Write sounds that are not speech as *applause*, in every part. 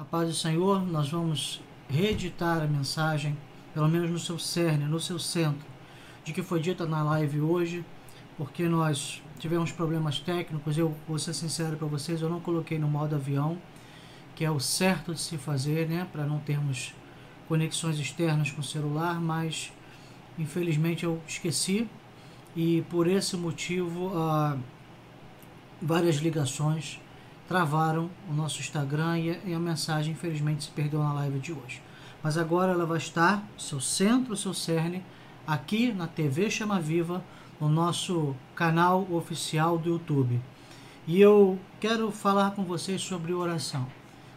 A paz do Senhor, nós vamos reeditar a mensagem, pelo menos no seu cerne, no seu centro, de que foi dita na live hoje, porque nós tivemos problemas técnicos. Eu vou ser sincero para vocês, eu não coloquei no modo avião, que é o certo de se fazer, né, para não termos conexões externas com o celular, mas infelizmente eu esqueci e por esse motivo ah, várias ligações travaram o nosso Instagram e a mensagem infelizmente se perdeu na live de hoje. Mas agora ela vai estar, seu centro, seu cerne, aqui na TV Chama Viva, no nosso canal oficial do YouTube. E eu quero falar com vocês sobre oração,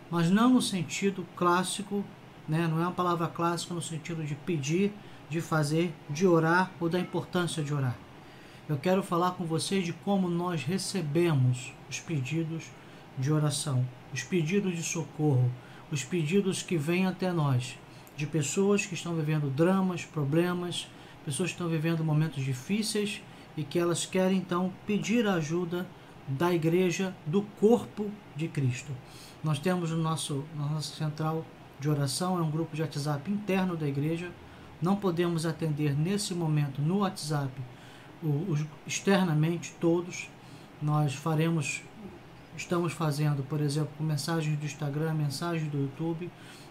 mas não no sentido clássico, né? não é uma palavra clássica no sentido de pedir, de fazer, de orar ou da importância de orar. Eu quero falar com vocês de como nós recebemos os pedidos de oração, os pedidos de socorro, os pedidos que vêm até nós, de pessoas que estão vivendo dramas, problemas, pessoas que estão vivendo momentos difíceis e que elas querem então pedir a ajuda da igreja, do corpo de Cristo. Nós temos o nosso, nossa central de oração, é um grupo de WhatsApp interno da igreja. Não podemos atender nesse momento no WhatsApp os, externamente todos. Nós faremos estamos fazendo, por exemplo, com mensagens do Instagram, mensagens do YouTube,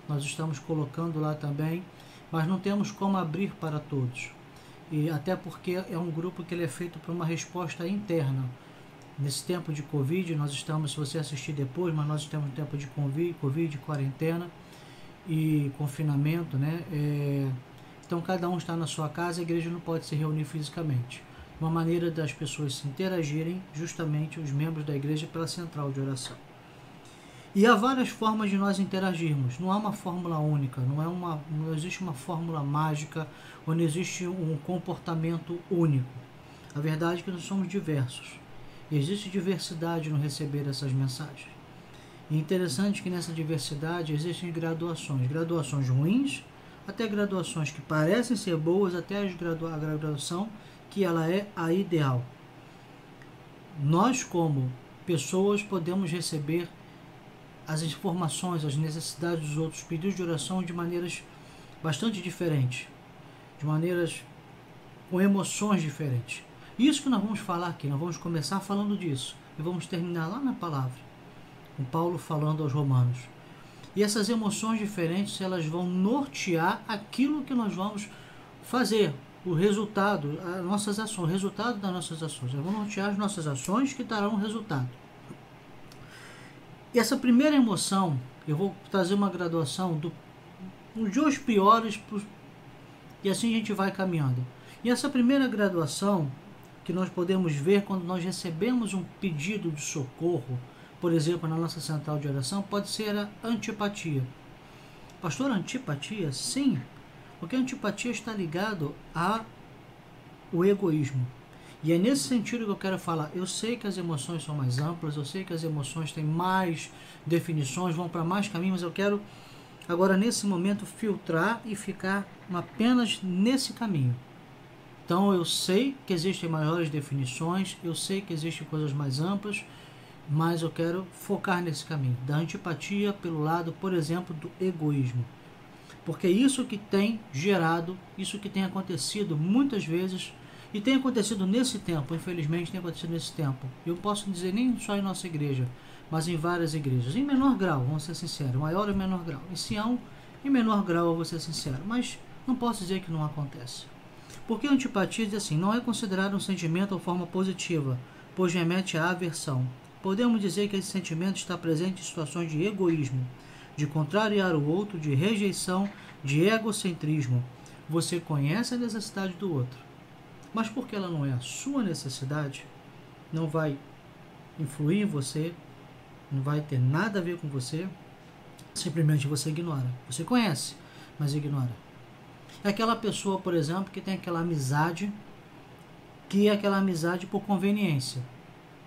nós estamos colocando lá também, mas não temos como abrir para todos. E até porque é um grupo que ele é feito para uma resposta interna. Nesse tempo de Covid, nós estamos, se você assistir depois, mas nós estamos em tempo de Covid, COVID quarentena e confinamento, né? É, então cada um está na sua casa, a igreja não pode se reunir fisicamente uma maneira das pessoas se interagirem, justamente os membros da igreja, pela central de oração. E há várias formas de nós interagirmos. Não há uma fórmula única, não, é uma, não existe uma fórmula mágica, não existe um comportamento único. A verdade é que nós somos diversos. E existe diversidade no receber essas mensagens. E é interessante que nessa diversidade existem graduações. Graduações ruins, até graduações que parecem ser boas, até a graduação que ela é a ideal. Nós, como pessoas, podemos receber as informações, as necessidades dos outros, pedidos de oração de maneiras bastante diferentes, de maneiras com emoções diferentes. Isso que nós vamos falar aqui, nós vamos começar falando disso e vamos terminar lá na palavra, com Paulo falando aos Romanos. E essas emoções diferentes, elas vão nortear aquilo que nós vamos fazer, o resultado, as nossas ações, o resultado das nossas ações. Eu vou nortear as nossas ações que darão resultado. E essa primeira emoção, eu vou trazer uma graduação do, de os piores pros, e assim a gente vai caminhando. E essa primeira graduação que nós podemos ver quando nós recebemos um pedido de socorro, por exemplo, na nossa central de oração, pode ser a antipatia. Pastor, antipatia? Sim, porque a antipatia está ligado a o egoísmo. E é nesse sentido que eu quero falar. Eu sei que as emoções são mais amplas, eu sei que as emoções têm mais definições, vão para mais caminhos, mas eu quero agora nesse momento filtrar e ficar apenas nesse caminho. Então eu sei que existem maiores definições, eu sei que existem coisas mais amplas, mas eu quero focar nesse caminho da antipatia pelo lado, por exemplo, do egoísmo. Porque é isso que tem gerado, isso que tem acontecido muitas vezes, e tem acontecido nesse tempo, infelizmente tem acontecido nesse tempo. Eu posso dizer nem só em nossa igreja, mas em várias igrejas. Em menor grau, vamos ser sinceros, maior ou menor grau. Em Sião, em menor grau, eu vou ser sincero, mas não posso dizer que não acontece. Porque antipatia diz assim, não é considerado um sentimento ou forma positiva, pois remete à aversão. Podemos dizer que esse sentimento está presente em situações de egoísmo, de contrariar o outro, de rejeição, de egocentrismo. Você conhece a necessidade do outro, mas porque ela não é a sua necessidade, não vai influir em você, não vai ter nada a ver com você, simplesmente você ignora. Você conhece, mas ignora. É aquela pessoa, por exemplo, que tem aquela amizade, que é aquela amizade por conveniência.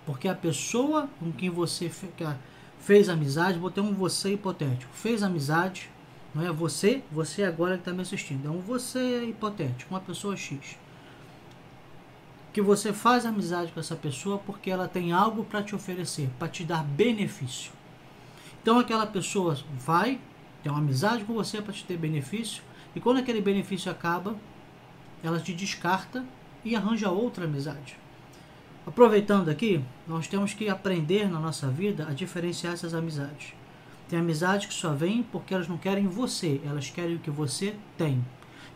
Porque a pessoa com quem você fica fez amizade, vou ter um você hipotético. Fez amizade, não é você, você agora que está me assistindo. É um você hipotético, uma pessoa X. Que você faz amizade com essa pessoa porque ela tem algo para te oferecer, para te dar benefício. Então aquela pessoa vai, tem uma amizade com você para te ter benefício, e quando aquele benefício acaba, ela te descarta e arranja outra amizade. Aproveitando aqui, nós temos que aprender na nossa vida a diferenciar essas amizades. Tem amizades que só vêm porque elas não querem você, elas querem o que você tem.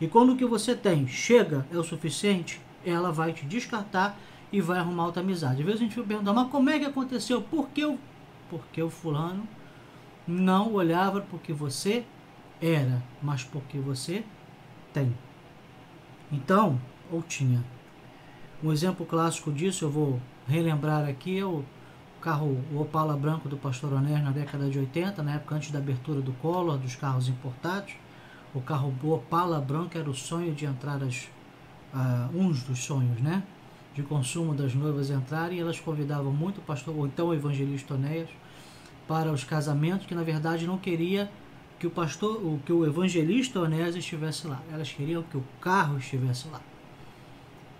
E quando o que você tem chega, é o suficiente, ela vai te descartar e vai arrumar outra amizade. Às vezes a gente fica perguntando, mas como é que aconteceu? Por que eu... Porque o fulano não olhava porque você era, mas porque você tem. Então, ou tinha. Um exemplo clássico disso, eu vou relembrar aqui, é o carro o Opala branco do Pastor Onés na década de 80, na época antes da abertura do Collor, dos carros importados. O carro Opala branco era o sonho de entrar as uh, uns dos sonhos, né? De consumo das noivas entrarem, elas convidavam muito o pastor, ou então o evangelista Onéas, para os casamentos, que na verdade não queria que o pastor, que o evangelista Onésio estivesse lá. Elas queriam que o carro estivesse lá.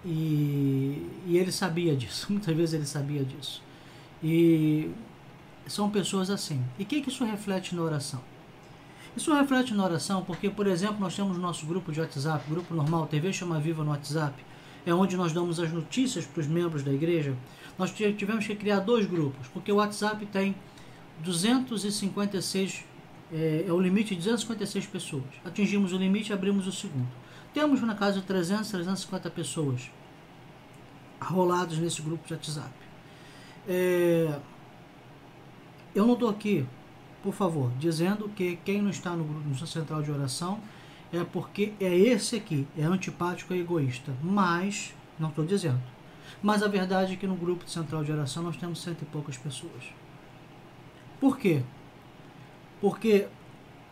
E, e ele sabia disso, *laughs* muitas vezes ele sabia disso. E são pessoas assim. E o que, que isso reflete na oração? Isso reflete na oração porque, por exemplo, nós temos nosso grupo de WhatsApp, grupo normal, TV Chama Viva no WhatsApp, é onde nós damos as notícias para os membros da igreja. Nós tivemos que criar dois grupos, porque o WhatsApp tem 256 é, é o limite de 256 pessoas. Atingimos o limite e abrimos o segundo. Temos na casa de 300, 350 pessoas rolados nesse grupo de WhatsApp. É, eu não estou aqui, por favor, dizendo que quem não está no grupo no central de oração é porque é esse aqui, é antipático e egoísta. Mas, não estou dizendo. Mas a verdade é que no grupo de central de oração nós temos cento e poucas pessoas. Por quê? Porque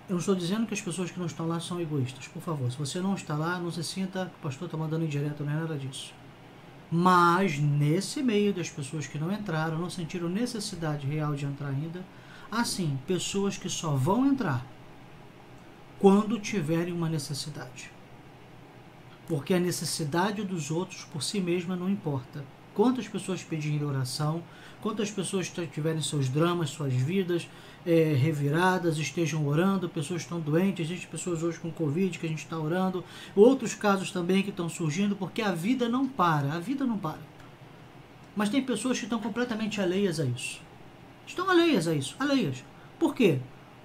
eu não estou dizendo que as pessoas que não estão lá são egoístas. Por favor, se você não está lá, não se sinta que o pastor está mandando indireto, não é nada disso. Mas nesse meio das pessoas que não entraram, não sentiram necessidade real de entrar ainda, assim, pessoas que só vão entrar quando tiverem uma necessidade. Porque a necessidade dos outros por si mesma não importa. Quantas pessoas pedirem oração, quantas pessoas tiverem seus dramas, suas vidas é, reviradas, estejam orando, pessoas estão doentes, existem pessoas hoje com Covid que a gente está orando, outros casos também que estão surgindo, porque a vida não para, a vida não para. Mas tem pessoas que estão completamente alheias a isso. Estão alheias a isso, alheias. Por quê?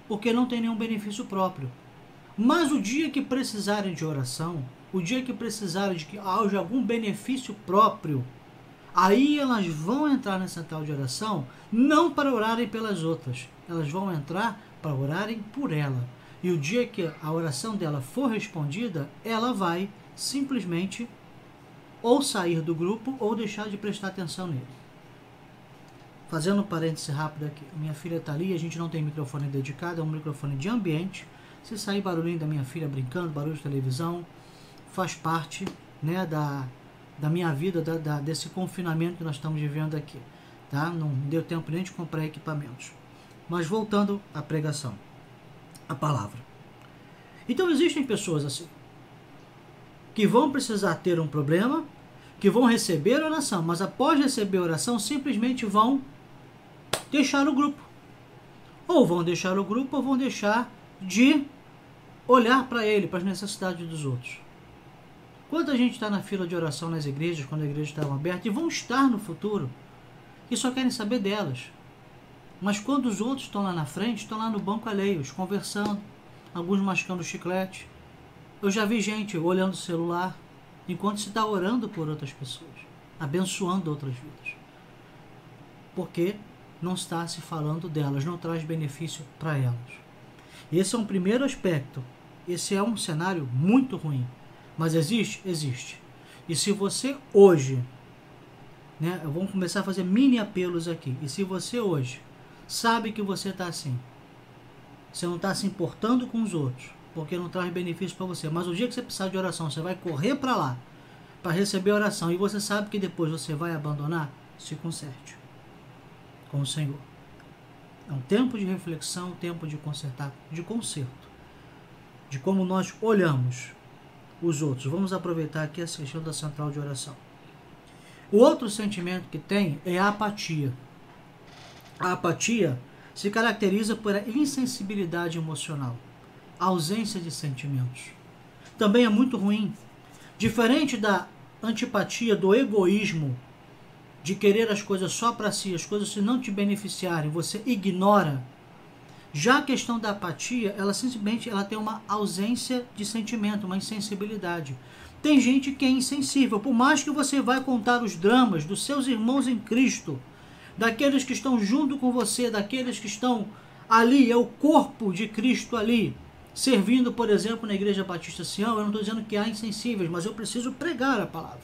Porque não tem nenhum benefício próprio. Mas o dia que precisarem de oração, o dia que precisarem de que haja algum benefício próprio, Aí elas vão entrar na central de oração não para orarem pelas outras, elas vão entrar para orarem por ela. E o dia que a oração dela for respondida, ela vai simplesmente ou sair do grupo ou deixar de prestar atenção nele. Fazendo um parêntese rápido aqui, minha filha está ali, a gente não tem microfone dedicado, é um microfone de ambiente. Se sair barulhinho da minha filha brincando, barulho de televisão, faz parte né, da, da minha vida, da, da, desse confinamento que nós estamos vivendo aqui. Tá? Não deu tempo nem de comprar equipamentos. Mas voltando à pregação, a palavra. Então existem pessoas assim, que vão precisar ter um problema, que vão receber oração, mas após receber oração, simplesmente vão deixar o grupo. Ou vão deixar o grupo, ou vão deixar de olhar para ele, para as necessidades dos outros. Quanta gente está na fila de oração nas igrejas, quando a igreja estava aberta, e vão estar no futuro, e só querem saber delas. Mas quando os outros estão lá na frente, estão lá no banco alheios, conversando, alguns mascando chiclete. Eu já vi gente olhando o celular enquanto se está orando por outras pessoas, abençoando outras vidas. Porque não está se falando delas, não traz benefício para elas. Esse é um primeiro aspecto. Esse é um cenário muito ruim. Mas existe? Existe. E se você hoje, né, vamos começar a fazer mini apelos aqui. E se você hoje sabe que você está assim, você não está se importando com os outros, porque não traz benefício para você, mas o dia que você precisar de oração, você vai correr para lá para receber oração e você sabe que depois você vai abandonar, se conserte com o Senhor. É um tempo de reflexão, um tempo de consertar, de conserto, de como nós olhamos os outros. Vamos aproveitar aqui a questão da central de oração. O outro sentimento que tem é a apatia. A apatia se caracteriza por insensibilidade emocional, ausência de sentimentos. Também é muito ruim. Diferente da antipatia, do egoísmo, de querer as coisas só para si, as coisas se não te beneficiarem, você ignora. Já a questão da apatia, ela simplesmente ela tem uma ausência de sentimento, uma insensibilidade. Tem gente que é insensível, por mais que você vai contar os dramas dos seus irmãos em Cristo, daqueles que estão junto com você, daqueles que estão ali, é o corpo de Cristo ali, servindo, por exemplo, na Igreja Batista Sião. Eu não estou dizendo que há insensíveis, mas eu preciso pregar a palavra.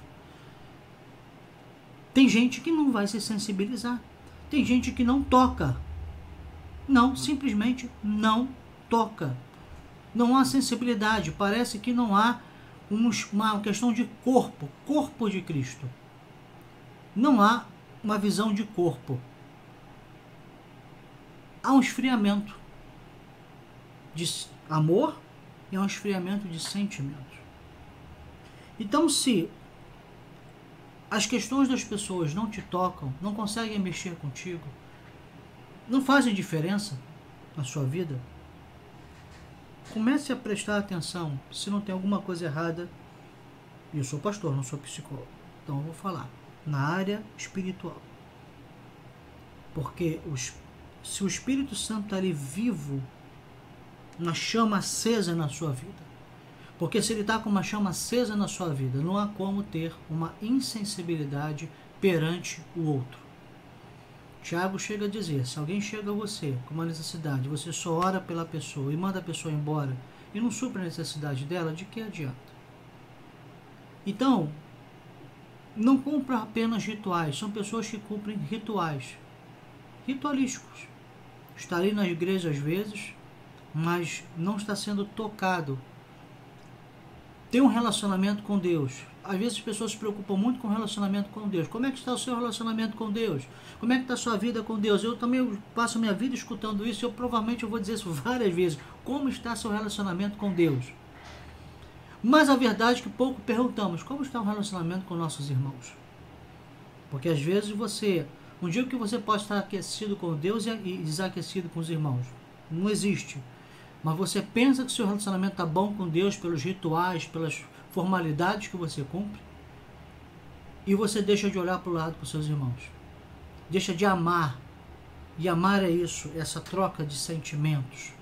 Tem gente que não vai se sensibilizar. Tem gente que não toca. Não, simplesmente não toca. Não há sensibilidade. Parece que não há uma questão de corpo, corpo de Cristo. Não há uma visão de corpo. Há um esfriamento de amor e há um esfriamento de sentimentos. Então, se as questões das pessoas não te tocam, não conseguem mexer contigo, não fazem diferença na sua vida, comece a prestar atenção se não tem alguma coisa errada. E eu sou pastor, não sou psicólogo, então eu vou falar na área espiritual. Porque os, se o Espírito Santo está ali vivo, na chama acesa na sua vida, porque se ele está com uma chama acesa na sua vida, não há como ter uma insensibilidade perante o outro. Tiago chega a dizer: se alguém chega a você com uma necessidade, você só ora pela pessoa e manda a pessoa embora e não supra a necessidade dela, de que adianta? Então, não cumpra apenas rituais, são pessoas que cumprem rituais ritualísticos. Está ali na igreja às vezes, mas não está sendo tocado. Tem um relacionamento com Deus. Às vezes as pessoas se preocupam muito com o relacionamento com Deus. Como é que está o seu relacionamento com Deus? Como é que está a sua vida com Deus? Eu também passo minha vida escutando isso eu provavelmente eu vou dizer isso *laughs* várias vezes. Como está seu relacionamento com Deus? Mas a verdade é que pouco perguntamos como está o relacionamento com nossos irmãos. Porque às vezes você, um dia que você pode estar aquecido com Deus e desaquecido com os irmãos. Não existe. Mas você pensa que seu relacionamento está bom com Deus pelos rituais, pelas formalidades que você cumpre. E você deixa de olhar para o lado para os seus irmãos. Deixa de amar. E amar é isso, essa troca de sentimentos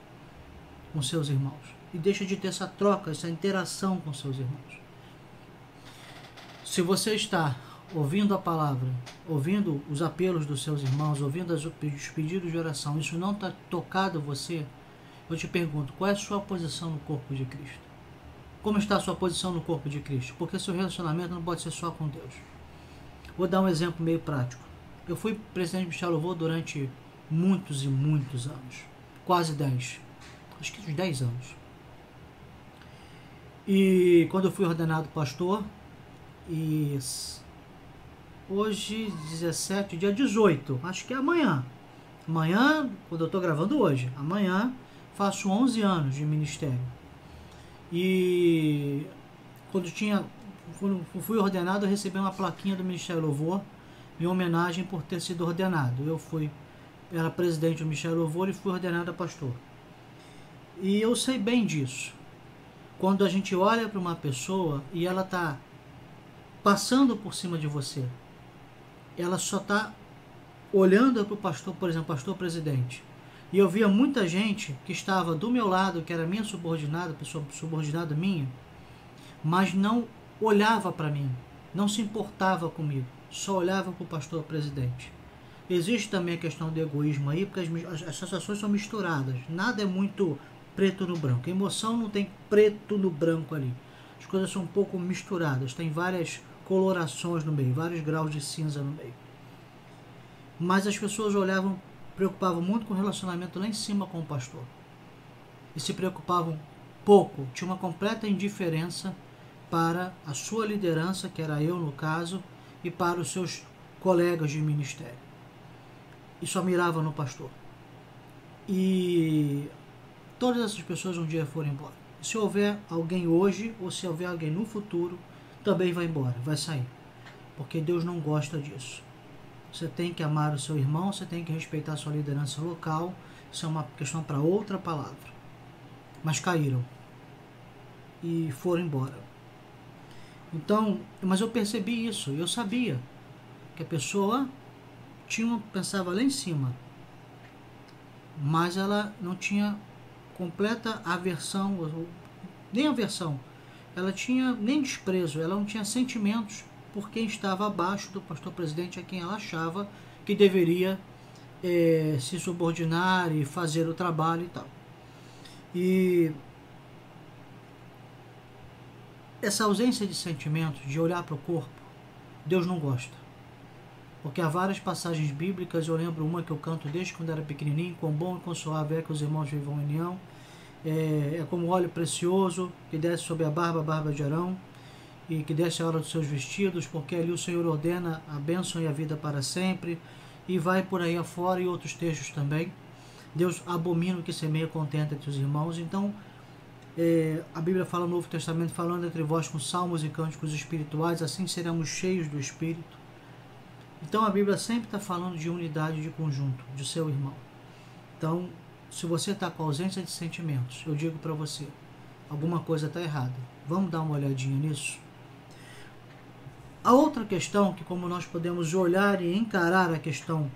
com seus irmãos e deixa de ter essa troca, essa interação com seus irmãos. Se você está ouvindo a palavra, ouvindo os apelos dos seus irmãos, ouvindo os pedidos de oração, isso não está tocado você, eu te pergunto, qual é a sua posição no corpo de Cristo? Como está a sua posição no corpo de Cristo? Porque seu relacionamento não pode ser só com Deus. Vou dar um exemplo meio prático. Eu fui presidente de Michel Louvor durante muitos e muitos anos. Quase 10. Acho que uns 10 anos. E quando eu fui ordenado pastor, e hoje, 17, dia 18, acho que é amanhã. Amanhã, quando eu estou gravando hoje, amanhã faço 11 anos de ministério. E quando tinha fui ordenado, eu recebi uma plaquinha do Ministério Louvor em homenagem por ter sido ordenado. Eu fui era presidente do Ministério Louvor e fui ordenado a pastor. E eu sei bem disso. Quando a gente olha para uma pessoa e ela está passando por cima de você, ela só está olhando para o pastor, por exemplo, pastor presidente. E eu via muita gente que estava do meu lado, que era minha subordinada, pessoa subordinada minha, mas não olhava para mim, não se importava comigo, só olhava para o pastor presidente. Existe também a questão do egoísmo aí, porque as, as sensações são misturadas. Nada é muito preto no branco. A emoção não tem preto no branco ali. As coisas são um pouco misturadas, tem várias colorações no meio, vários graus de cinza no meio. Mas as pessoas olhavam, preocupavam muito com o relacionamento lá em cima com o pastor. E se preocupavam pouco, tinha uma completa indiferença para a sua liderança, que era eu no caso, e para os seus colegas de ministério. E só mirava no pastor. E todas essas pessoas um dia foram embora. Se houver alguém hoje ou se houver alguém no futuro, também vai embora, vai sair. Porque Deus não gosta disso. Você tem que amar o seu irmão, você tem que respeitar a sua liderança local. Isso é uma questão para outra palavra. Mas caíram e foram embora. Então, mas eu percebi isso, eu sabia que a pessoa tinha pensava lá em cima, mas ela não tinha completa aversão, nem aversão, ela tinha nem desprezo, ela não tinha sentimentos por quem estava abaixo do pastor presidente a quem ela achava que deveria é, se subordinar e fazer o trabalho e tal. E essa ausência de sentimentos, de olhar para o corpo, Deus não gosta. Porque há várias passagens bíblicas, eu lembro uma que eu canto desde quando era pequenininho, quão bom e suave é que os irmãos vivam em união. É, é como óleo precioso que desce sobre a barba, a barba de Arão, e que desce a hora dos seus vestidos, porque ali o Senhor ordena a bênção e a vida para sempre, e vai por aí afora e outros textos também. Deus abomina o que semeia contenta entre os irmãos. Então, é, a Bíblia fala no Novo Testamento, falando entre vós com salmos e cânticos espirituais, assim seremos cheios do Espírito. Então a Bíblia sempre está falando de unidade de conjunto, de seu irmão. Então, se você está com ausência de sentimentos, eu digo para você, alguma coisa está errada. Vamos dar uma olhadinha nisso? A outra questão, que como nós podemos olhar e encarar a questão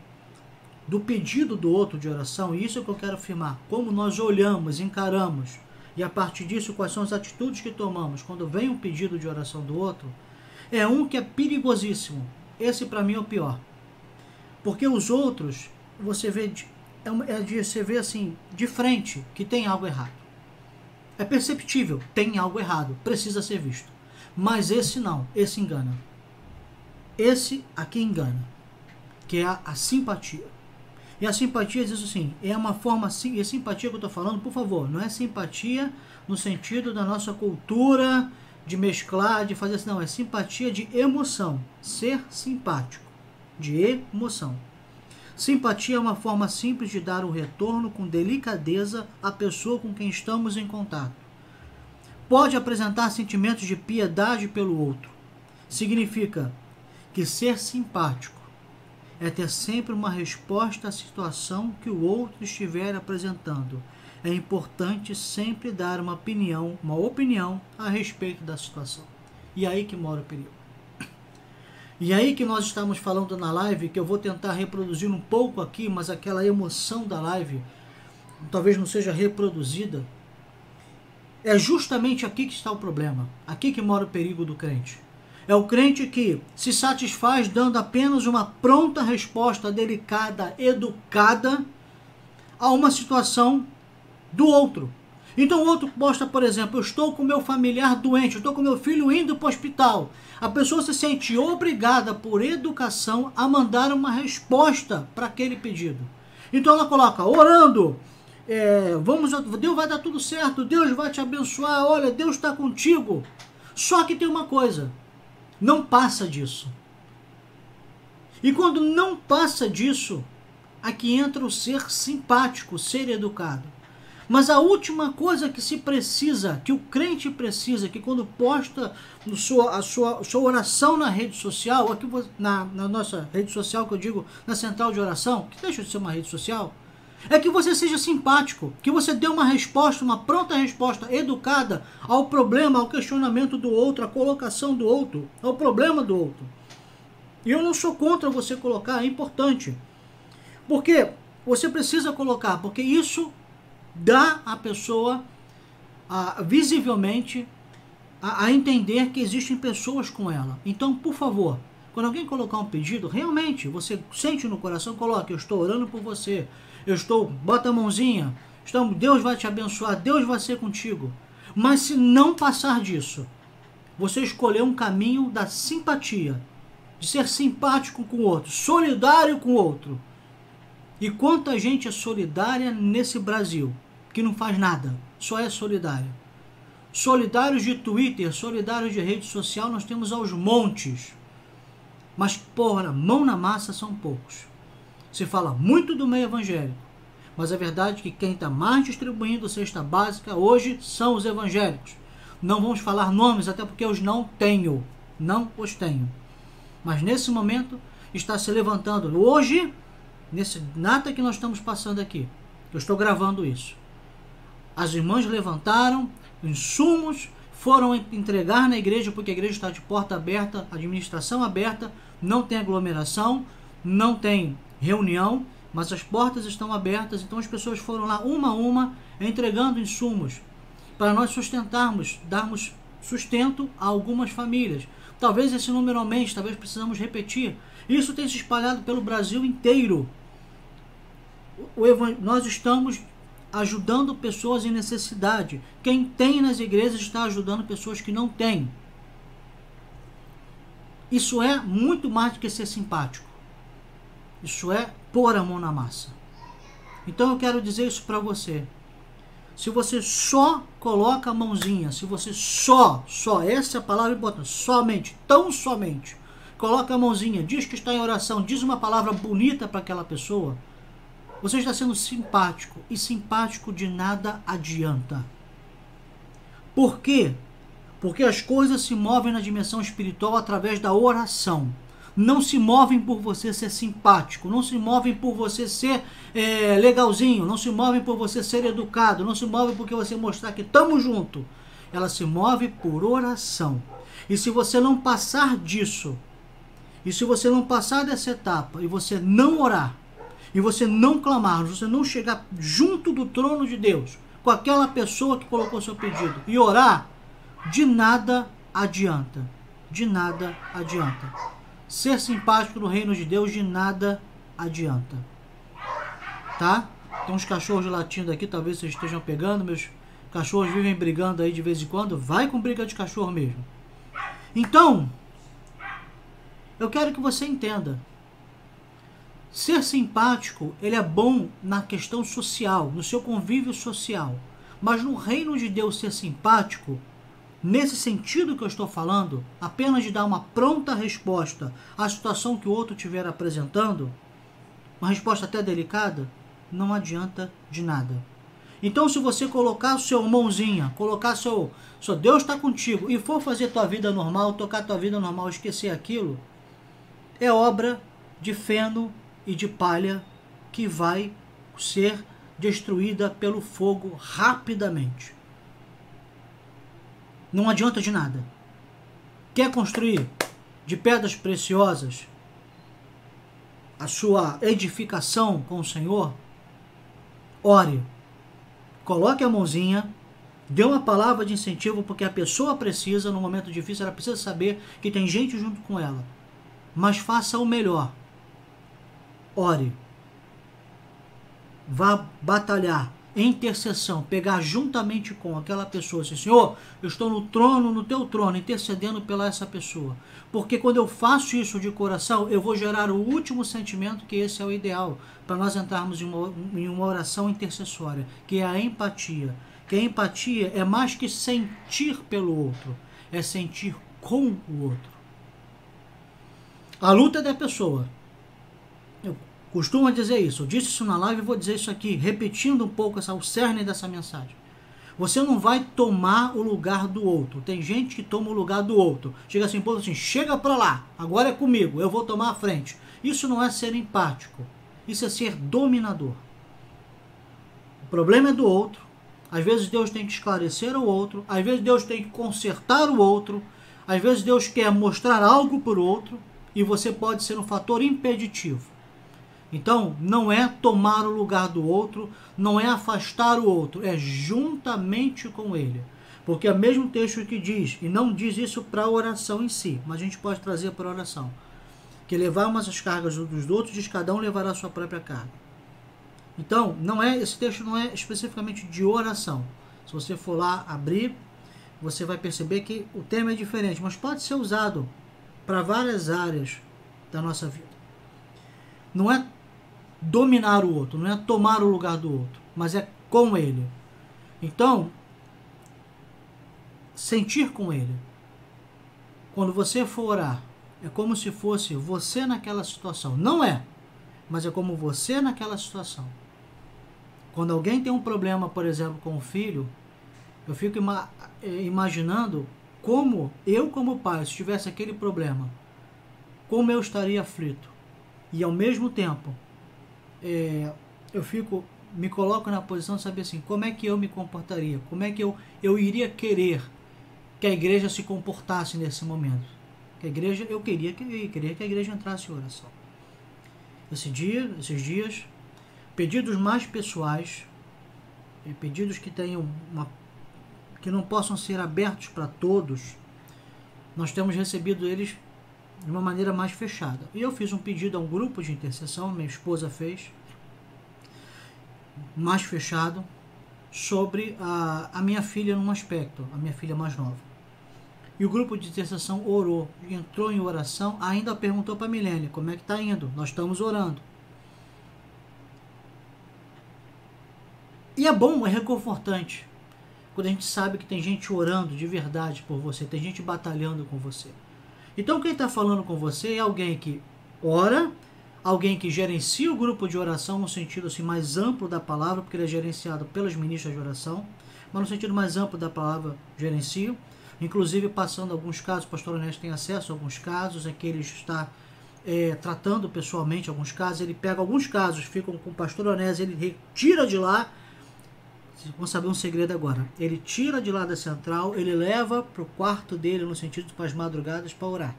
do pedido do outro de oração, e isso é o que eu quero afirmar, como nós olhamos, encaramos, e a partir disso quais são as atitudes que tomamos quando vem um pedido de oração do outro, é um que é perigosíssimo, esse para mim é o pior. Porque os outros, você vê, é, é de, você vê assim, de frente, que tem algo errado. É perceptível, tem algo errado, precisa ser visto. Mas esse não, esse engana. Esse aqui engana, que é a, a simpatia. E a simpatia diz assim, é uma forma, e a simpatia que eu estou falando, por favor, não é simpatia no sentido da nossa cultura de mesclar, de fazer assim. Não, é simpatia de emoção. Ser simpático. De emoção. Simpatia é uma forma simples de dar um retorno com delicadeza à pessoa com quem estamos em contato. Pode apresentar sentimentos de piedade pelo outro. Significa que ser simpático é ter sempre uma resposta à situação que o outro estiver apresentando é importante sempre dar uma opinião, uma opinião a respeito da situação. E aí que mora o perigo. E aí que nós estamos falando na live, que eu vou tentar reproduzir um pouco aqui, mas aquela emoção da live talvez não seja reproduzida. É justamente aqui que está o problema. Aqui que mora o perigo do crente. É o crente que se satisfaz dando apenas uma pronta resposta delicada, educada a uma situação do outro. Então o outro posta, por exemplo, eu estou com meu familiar doente, eu estou com meu filho indo para o hospital. A pessoa se sente obrigada por educação a mandar uma resposta para aquele pedido. Então ela coloca, orando, é, vamos, Deus vai dar tudo certo, Deus vai te abençoar, olha, Deus está contigo. Só que tem uma coisa, não passa disso. E quando não passa disso, aqui entra o ser simpático, ser educado. Mas a última coisa que se precisa, que o crente precisa, que quando posta sua, a sua, sua oração na rede social, aqui na, na nossa rede social, que eu digo na central de oração, que deixa de ser uma rede social, é que você seja simpático, que você dê uma resposta, uma pronta resposta educada ao problema, ao questionamento do outro, à colocação do outro, ao problema do outro. E eu não sou contra você colocar, é importante. Porque você precisa colocar, porque isso dá à pessoa a, visivelmente a, a entender que existem pessoas com ela. Então, por favor, quando alguém colocar um pedido, realmente você sente no coração, coloque, eu estou orando por você, eu estou, bota a mãozinha, estamos, Deus vai te abençoar, Deus vai ser contigo. Mas se não passar disso, você escolher um caminho da simpatia, de ser simpático com o outro, solidário com o outro. E quanta gente é solidária nesse Brasil? que não faz nada, só é solidário. Solidários de Twitter, solidários de rede social, nós temos aos montes. Mas, porra, mão na massa são poucos. Se fala muito do meio evangélico, mas a verdade é que quem está mais distribuindo cesta básica hoje são os evangélicos. Não vamos falar nomes, até porque os não tenho. Não os tenho. Mas nesse momento, está se levantando. Hoje, nesse nada que nós estamos passando aqui, eu estou gravando isso. As irmãs levantaram insumos, foram entregar na igreja, porque a igreja está de porta aberta, administração aberta, não tem aglomeração, não tem reunião, mas as portas estão abertas, então as pessoas foram lá uma a uma entregando insumos para nós sustentarmos, darmos sustento a algumas famílias. Talvez esse número aumente, talvez precisamos repetir. Isso tem se espalhado pelo Brasil inteiro. Nós estamos ajudando pessoas em necessidade. Quem tem nas igrejas está ajudando pessoas que não têm. Isso é muito mais do que ser simpático. Isso é pôr a mão na massa. Então eu quero dizer isso para você. Se você só coloca a mãozinha, se você só, só, essa é a palavra importante, somente, tão somente, coloca a mãozinha, diz que está em oração, diz uma palavra bonita para aquela pessoa, você está sendo simpático e simpático de nada adianta. Por quê? Porque as coisas se movem na dimensão espiritual através da oração não se movem por você ser simpático, não se movem por você ser é, legalzinho, não se movem por você ser educado, não se movem porque você mostrar que estamos junto. Ela se move por oração. E se você não passar disso, e se você não passar dessa etapa, e você não orar, e você não clamar, você não chegar junto do trono de Deus, com aquela pessoa que colocou seu pedido, e orar, de nada adianta. De nada adianta. Ser simpático no reino de Deus de nada adianta. Tá? Tem uns cachorros latindo aqui, talvez vocês estejam pegando. Meus cachorros vivem brigando aí de vez em quando. Vai com briga de cachorro mesmo. Então, eu quero que você entenda. Ser simpático, ele é bom na questão social, no seu convívio social. Mas no reino de Deus ser simpático Nesse sentido que eu estou falando, apenas de dar uma pronta resposta à situação que o outro estiver apresentando, uma resposta até delicada, não adianta de nada. Então, se você colocar sua mãozinha, colocar seu, seu Deus está contigo e for fazer tua vida normal, tocar tua vida normal, esquecer aquilo, é obra de feno e de palha que vai ser destruída pelo fogo rapidamente não adianta de nada. Quer construir de pedras preciosas a sua edificação com o Senhor? Ore. Coloque a mãozinha, dê uma palavra de incentivo, porque a pessoa precisa, no momento difícil, ela precisa saber que tem gente junto com ela. Mas faça o melhor. Ore. Vá batalhar intercessão, pegar juntamente com aquela pessoa, assim, Senhor, eu estou no trono, no teu trono, intercedendo pela essa pessoa. Porque quando eu faço isso de coração, eu vou gerar o último sentimento, que esse é o ideal, para nós entrarmos em uma, em uma oração intercessória, que é a empatia. Que a empatia é mais que sentir pelo outro, é sentir com o outro. A luta é da pessoa costuma dizer isso. Eu disse isso na live e vou dizer isso aqui, repetindo um pouco essa, o cerne dessa mensagem. Você não vai tomar o lugar do outro. Tem gente que toma o lugar do outro. Chega assim, pô, assim, chega para lá, agora é comigo, eu vou tomar a frente. Isso não é ser empático. Isso é ser dominador. O problema é do outro. Às vezes Deus tem que esclarecer o outro. Às vezes Deus tem que consertar o outro. Às vezes Deus quer mostrar algo para o outro. E você pode ser um fator impeditivo. Então, não é tomar o lugar do outro, não é afastar o outro, é juntamente com ele. Porque é o mesmo texto que diz, e não diz isso para a oração em si, mas a gente pode trazer para a oração. Que levar umas as cargas dos outros, diz cada um levará a sua própria carga. Então, não é esse texto não é especificamente de oração. Se você for lá abrir, você vai perceber que o tema é diferente, mas pode ser usado para várias áreas da nossa vida. Não é dominar o outro, não é tomar o lugar do outro, mas é com ele. Então, sentir com ele. Quando você for orar, é como se fosse você naquela situação. Não é, mas é como você naquela situação. Quando alguém tem um problema, por exemplo, com o filho, eu fico ima eh, imaginando como eu, como pai, se tivesse aquele problema, como eu estaria aflito E ao mesmo tempo, é, eu fico, me coloco na posição de saber assim, como é que eu me comportaria, como é que eu, eu iria querer que a igreja se comportasse nesse momento. Que a igreja, eu queria que, eu queria que a igreja entrasse em oração. Esse dia, esses dias, pedidos mais pessoais, pedidos que tenham uma, que não possam ser abertos para todos, nós temos recebido eles de uma maneira mais fechada. E eu fiz um pedido a um grupo de intercessão, minha esposa fez, mais fechado, sobre a, a minha filha num aspecto, a minha filha mais nova. E o grupo de intercessão orou, entrou em oração, ainda perguntou para a Milene como é que está indo. Nós estamos orando. E é bom, é reconfortante. Quando a gente sabe que tem gente orando de verdade por você, tem gente batalhando com você. Então quem está falando com você é alguém que ora, alguém que gerencia o grupo de oração no sentido assim, mais amplo da palavra, porque ele é gerenciado pelas ministras de oração, mas no sentido mais amplo da palavra gerencio. Inclusive passando alguns casos, o pastor Ernesto tem acesso a alguns casos em que ele está é, tratando pessoalmente alguns casos, ele pega alguns casos, ficam com o pastor Onésio, ele retira de lá Vamos saber um segredo agora. Ele tira de lá da central, ele leva para o quarto dele, no sentido para as madrugadas, para orar.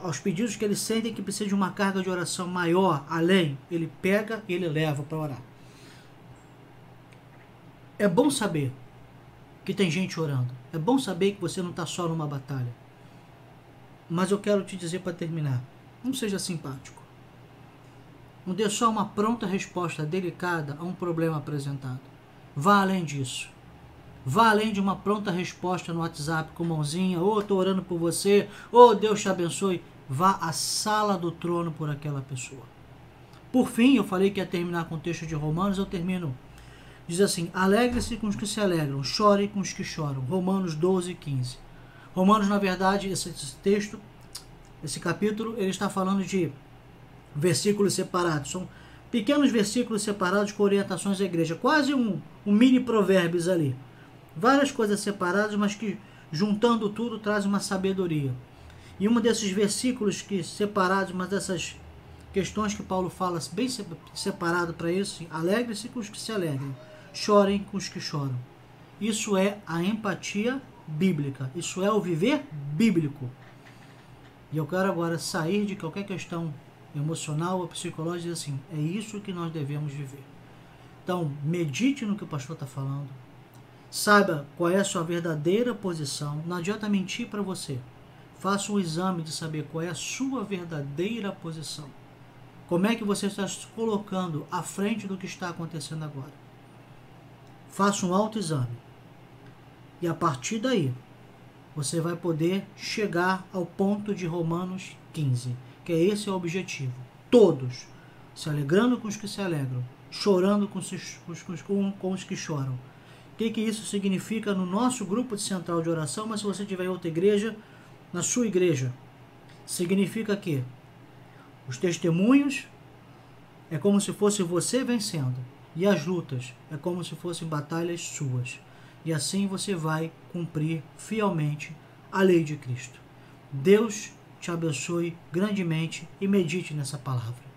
Aos pedidos que ele sente que precisa de uma carga de oração maior, além, ele pega e ele leva para orar. É bom saber que tem gente orando. É bom saber que você não está só numa batalha. Mas eu quero te dizer para terminar: não seja simpático. Não dê só uma pronta resposta delicada a um problema apresentado. Vá além disso. Vá além de uma pronta resposta no WhatsApp com mãozinha, ou oh, estou orando por você, ou oh, Deus te abençoe. Vá à sala do trono por aquela pessoa. Por fim, eu falei que ia terminar com o texto de Romanos, eu termino. Diz assim: Alegre-se com os que se alegram, chore com os que choram. Romanos 12, 15. Romanos, na verdade, esse texto, esse capítulo, ele está falando de versículos separados. São pequenos versículos separados com orientações à igreja. Quase um, um mini provérbios ali. Várias coisas separadas, mas que juntando tudo traz uma sabedoria. E um desses versículos que separados, mas dessas questões que Paulo fala bem separado para isso, alegre-se com os que se alegram, chorem com os que choram. Isso é a empatia bíblica, isso é o viver bíblico. E eu quero agora sair de qualquer questão emocional ou psicológica, assim, é isso que nós devemos viver. Então, medite no que o pastor está falando. Saiba qual é a sua verdadeira posição. Não adianta mentir para você. Faça um exame de saber qual é a sua verdadeira posição. Como é que você está se colocando à frente do que está acontecendo agora. Faça um autoexame. E a partir daí, você vai poder chegar ao ponto de Romanos 15 que é esse o objetivo. Todos se alegrando com os que se alegram, chorando com os, com, com os que choram. O que, que isso significa no nosso grupo de central de oração, mas se você tiver em outra igreja, na sua igreja? Significa que os testemunhos é como se fosse você vencendo, e as lutas é como se fossem batalhas suas. E assim você vai cumprir fielmente a lei de Cristo. Deus te abençoe grandemente e medite nessa palavra.